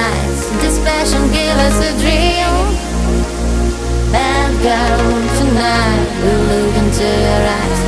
nights. This passion give us a dream. Bad girl, tonight we'll look into your eyes,